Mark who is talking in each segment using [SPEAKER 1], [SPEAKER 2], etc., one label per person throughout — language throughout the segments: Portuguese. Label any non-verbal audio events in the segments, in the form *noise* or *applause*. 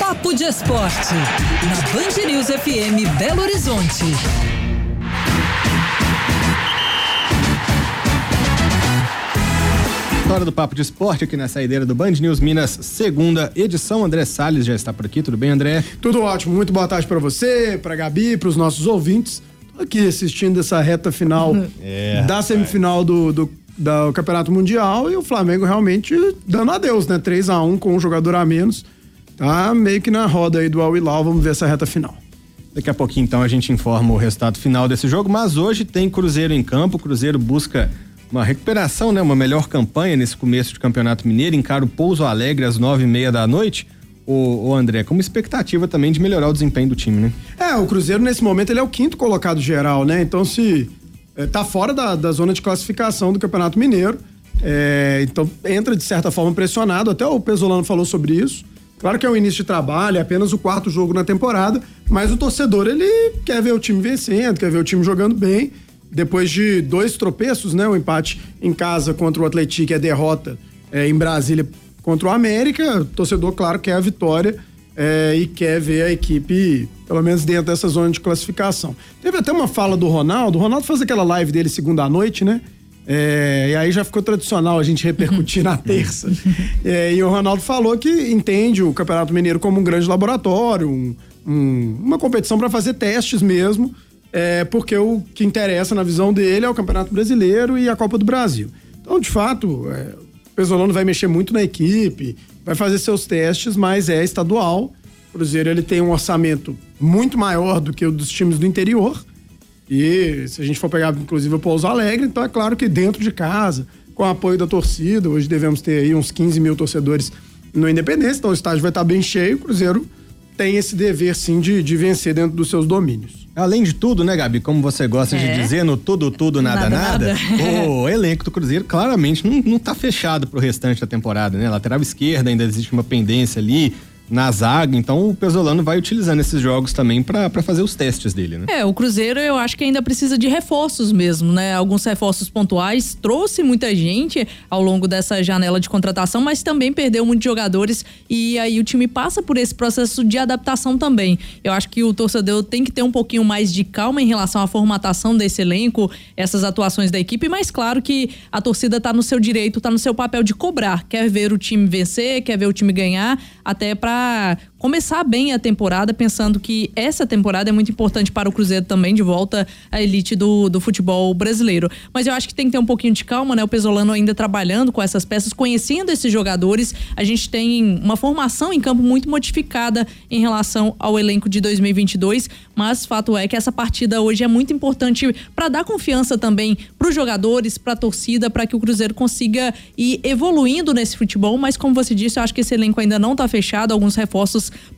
[SPEAKER 1] Papo de Esporte, na Band News FM Belo Horizonte.
[SPEAKER 2] Hora do Papo de Esporte aqui na saideira do Band News Minas, segunda edição. André Salles já está por aqui, tudo bem, André?
[SPEAKER 3] Tudo ótimo, muito boa tarde para você, para Gabi, para os nossos ouvintes. Tô aqui assistindo essa reta final *laughs* é, da semifinal do, do, do, Campeonato Mundial e o Flamengo realmente dando adeus, né? 3 a 1 com um jogador a menos. Tá meio que na roda aí do Al Hilal, vamos ver essa reta final.
[SPEAKER 2] Daqui a pouquinho, então, a gente informa o resultado final desse jogo, mas hoje tem Cruzeiro em campo. O Cruzeiro busca uma recuperação, né? Uma melhor campanha nesse começo de Campeonato Mineiro, encara o Pouso Alegre às nove e meia da noite. O, o André, como expectativa também de melhorar o desempenho do time, né?
[SPEAKER 3] É, o Cruzeiro nesse momento ele é o quinto colocado geral, né? Então se é, tá fora da, da zona de classificação do Campeonato Mineiro, é, então entra de certa forma pressionado, até o Pesolano falou sobre isso. Claro que é o início de trabalho, é apenas o quarto jogo na temporada, mas o torcedor ele quer ver o time vencendo, quer ver o time jogando bem depois de dois tropeços, né? O empate em casa contra o Atlético e a derrota é, em Brasília contra o América, o torcedor, claro, quer a vitória é, e quer ver a equipe, pelo menos dentro dessa zona de classificação. Teve até uma fala do Ronaldo, o Ronaldo faz aquela live dele segunda à noite, né? É, e aí já ficou tradicional a gente repercutir na *laughs* terça. É, e o Ronaldo falou que entende o Campeonato Mineiro como um grande laboratório, um, um, uma competição para fazer testes mesmo é, porque o que interessa na visão dele é o Campeonato Brasileiro e a Copa do Brasil. Então, de fato, é, o Pesolano vai mexer muito na equipe, vai fazer seus testes, mas é estadual. O Cruzeiro ele tem um orçamento muito maior do que o dos times do interior. E se a gente for pegar, inclusive, o Pouso Alegre, então é claro que dentro de casa, com o apoio da torcida, hoje devemos ter aí uns 15 mil torcedores no Independência, então o estádio vai estar bem cheio, o Cruzeiro tem esse dever sim de, de vencer dentro dos seus domínios.
[SPEAKER 2] Além de tudo, né, Gabi? Como você gosta é. de dizer, no tudo, tudo, nada, nada, nada. *laughs* o elenco do Cruzeiro claramente não, não tá fechado pro restante da temporada, né? Lateral esquerda ainda existe uma pendência ali na zaga, então o Pesolano vai utilizando esses jogos também para fazer os testes dele, né?
[SPEAKER 4] É, o Cruzeiro eu acho que ainda precisa de reforços mesmo, né? Alguns reforços pontuais, trouxe muita gente ao longo dessa janela de contratação, mas também perdeu muitos jogadores e aí o time passa por esse processo de adaptação também. Eu acho que o torcedor tem que ter um pouquinho mais de calma em relação à formatação desse elenco, essas atuações da equipe, mas claro que a torcida tá no seu direito, tá no seu papel de cobrar, quer ver o time vencer, quer ver o time ganhar, até para começar bem a temporada, pensando que essa temporada é muito importante para o Cruzeiro também, de volta à elite do, do futebol brasileiro. Mas eu acho que tem que ter um pouquinho de calma, né? O Pesolano ainda trabalhando com essas peças, conhecendo esses jogadores. A gente tem uma formação em campo muito modificada em relação ao elenco de 2022, mas fato é que essa partida hoje é muito importante para dar confiança também para os jogadores, para a torcida, para que o Cruzeiro consiga ir evoluindo nesse futebol. Mas como você disse, eu acho que esse elenco ainda não está fechado. Alguns alguns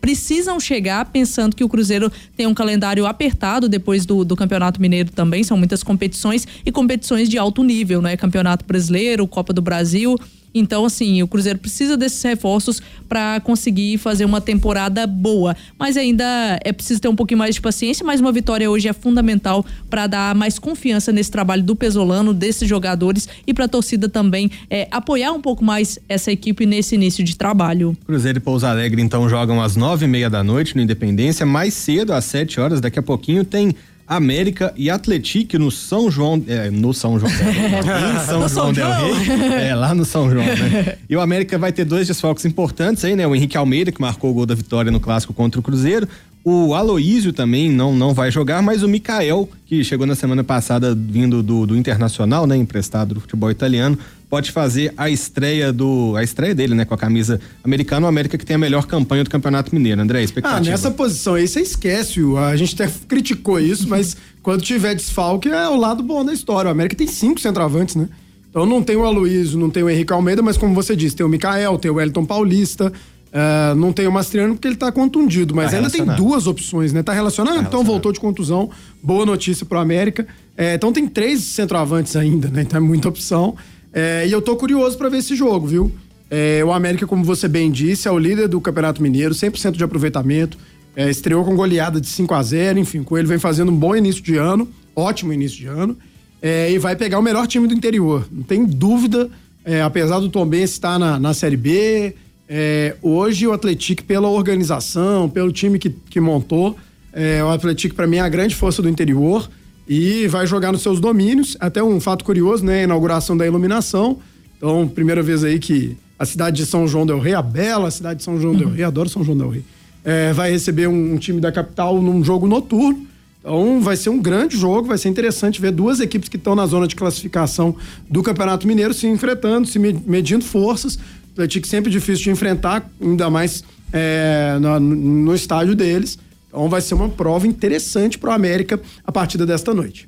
[SPEAKER 4] precisam chegar, pensando que o Cruzeiro tem um calendário apertado depois do, do Campeonato Mineiro também, são muitas competições e competições de alto nível, né? Campeonato Brasileiro, Copa do Brasil. Então, assim, o Cruzeiro precisa desses reforços para conseguir fazer uma temporada boa. Mas ainda é preciso ter um pouquinho mais de paciência, mas uma vitória hoje é fundamental para dar mais confiança nesse trabalho do Pesolano, desses jogadores e para a torcida também é, apoiar um pouco mais essa equipe nesse início de trabalho.
[SPEAKER 2] Cruzeiro e Pouso Alegre, então, jogam às nove e meia da noite no Independência. Mais cedo, às sete horas, daqui a pouquinho, tem América e Atlético no São João, é, no São João, *laughs* em São João Del Rey, é, lá no São João, né? E o América vai ter dois desfalques importantes aí, né? O Henrique Almeida, que marcou o gol da vitória no clássico contra o Cruzeiro, o Aloísio também não, não vai jogar, mas o Mikael, que chegou na semana passada vindo do, do Internacional, né, emprestado do futebol italiano, pode fazer a estreia do a estreia dele, né, com a camisa americana, o América que tem a melhor campanha do Campeonato Mineiro. André, expectativa.
[SPEAKER 3] Ah, nessa posição aí você esquece, a gente até criticou isso, mas *laughs* quando tiver desfalque é o lado bom da história. O América tem cinco centroavantes, né? Então não tem o Aloysio, não tem o Henrique Almeida, mas como você disse, tem o Mikael, tem o Wellington Paulista, Uh, não tem o Mastriano porque ele tá contundido, mas tá ainda tem duas opções, né? Tá relacionado? Tá então voltou de contusão. Boa notícia pro América. É, então tem três centroavantes ainda, né? Então é muita opção. É, e eu tô curioso para ver esse jogo, viu? É, o América, como você bem disse, é o líder do Campeonato Mineiro, 100% de aproveitamento. É, estreou com goleada de 5 a 0 enfim, com ele vem fazendo um bom início de ano, ótimo início de ano. É, e vai pegar o melhor time do interior, não tem dúvida. É, apesar do Tom Ben estar na, na Série B, É, hoje o Atlético, pela organização, pelo time que, que montou, é, o Atlético, para mim, é a grande força do interior e vai jogar nos seus domínios. Até um fato curioso, né? A inauguração da iluminação. Então, primeira vez aí que a cidade de São João del Rei, a bela cidade de São João uhum. del Rei, adoro São João del Rei, é, vai receber um, um, time da capital num jogo noturno. Então vai ser um grande jogo, vai ser interessante ver duas equipes que estão na zona de classificação do Campeonato Mineiro se enfrentando, se medindo forças. Atlético sempre difícil de enfrentar, ainda mais é, no, no estádio deles. Então vai ser uma prova interessante para o América a partida desta noite.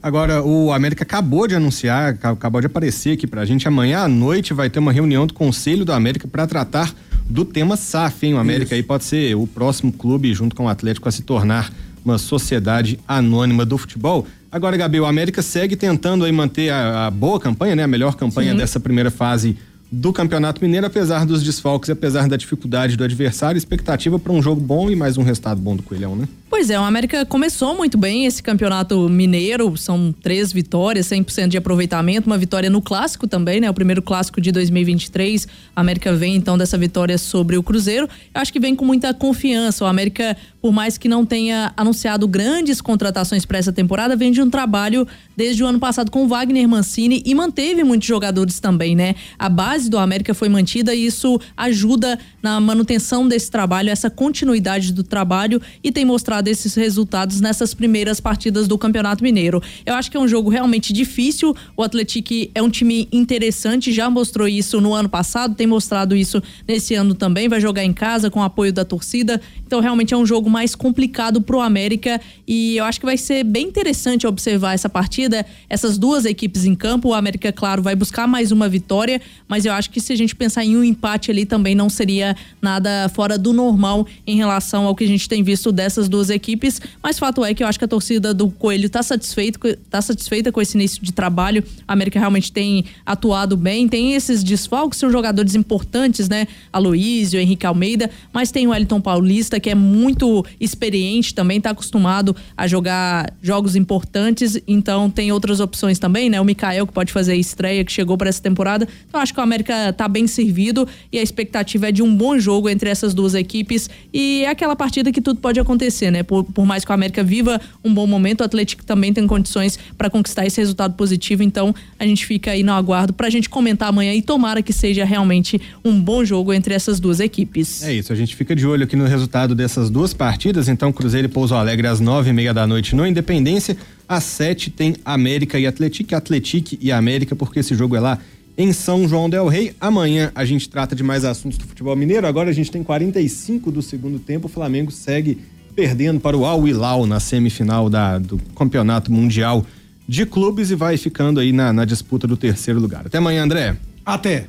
[SPEAKER 2] Agora, o América acabou de anunciar, acabou de aparecer aqui pra gente. Amanhã à noite vai ter uma reunião do Conselho do América para tratar do tema SAF, hein? O América Isso. aí pode ser o próximo clube, junto com o Atlético, a se tornar uma sociedade anônima do futebol. Agora, Gabi, o América segue tentando aí manter a, a boa campanha, né? A melhor campanha Sim. dessa primeira fase do Campeonato Mineiro, apesar dos desfalques, apesar da dificuldade do adversário, expectativa para um jogo bom e mais um resultado bom do Coelhão, né?
[SPEAKER 4] Pois é, o América começou muito bem esse campeonato mineiro, são três vitórias, 100% de aproveitamento, uma vitória no clássico também, né? O primeiro clássico de 2023. A América vem então dessa vitória sobre o Cruzeiro. Eu acho que vem com muita confiança. O América, por mais que não tenha anunciado grandes contratações para essa temporada, vem de um trabalho desde o ano passado com o Wagner Mancini e manteve muitos jogadores também, né? A base do América foi mantida e isso ajuda na manutenção desse trabalho, essa continuidade do trabalho e tem mostrado desses resultados nessas primeiras partidas do Campeonato Mineiro. Eu acho que é um jogo realmente difícil. O Atlético é um time interessante, já mostrou isso no ano passado, tem mostrado isso nesse ano também. Vai jogar em casa com apoio da torcida. Então, realmente é um jogo mais complicado pro América e eu acho que vai ser bem interessante observar essa partida. Essas duas equipes em campo. O América, claro, vai buscar mais uma vitória, mas eu acho que se a gente pensar em um empate ali também não seria nada fora do normal em relação ao que a gente tem visto dessas duas equipes, mas fato é que eu acho que a torcida do Coelho está satisfeita, tá satisfeita com esse início de trabalho. A América realmente tem atuado bem, tem esses desfalques, são jogadores importantes, né? Aloísio, Henrique Almeida, mas tem o Elton Paulista, que é muito experiente também, está acostumado a jogar jogos importantes, então tem outras opções também, né? O Mikael, que pode fazer estreia, que chegou para essa temporada. Então acho que o América está bem servido e a expectativa é de um bom jogo entre essas duas equipes e é aquela partida que tudo pode acontecer, né? Por, por mais que o América viva um bom momento, o Atlético também tem condições para conquistar esse resultado positivo. Então a gente fica aí no aguardo para a gente comentar amanhã e tomara que seja realmente um bom jogo entre essas duas equipes.
[SPEAKER 2] É isso, a gente fica de olho aqui no resultado dessas duas partidas. Então Cruzeiro e Pouso Alegre às nove e meia da noite no Independência. Às sete tem América e Atlético, Atlético e América, porque esse jogo é lá em São João del Rei. Amanhã a gente trata de mais assuntos do futebol mineiro. Agora a gente tem 45 do segundo tempo. O Flamengo segue perdendo para o Al Hilal na semifinal da, do Campeonato Mundial de Clubes e vai ficando aí na, na disputa do terceiro lugar. Até amanhã, André.
[SPEAKER 3] Até.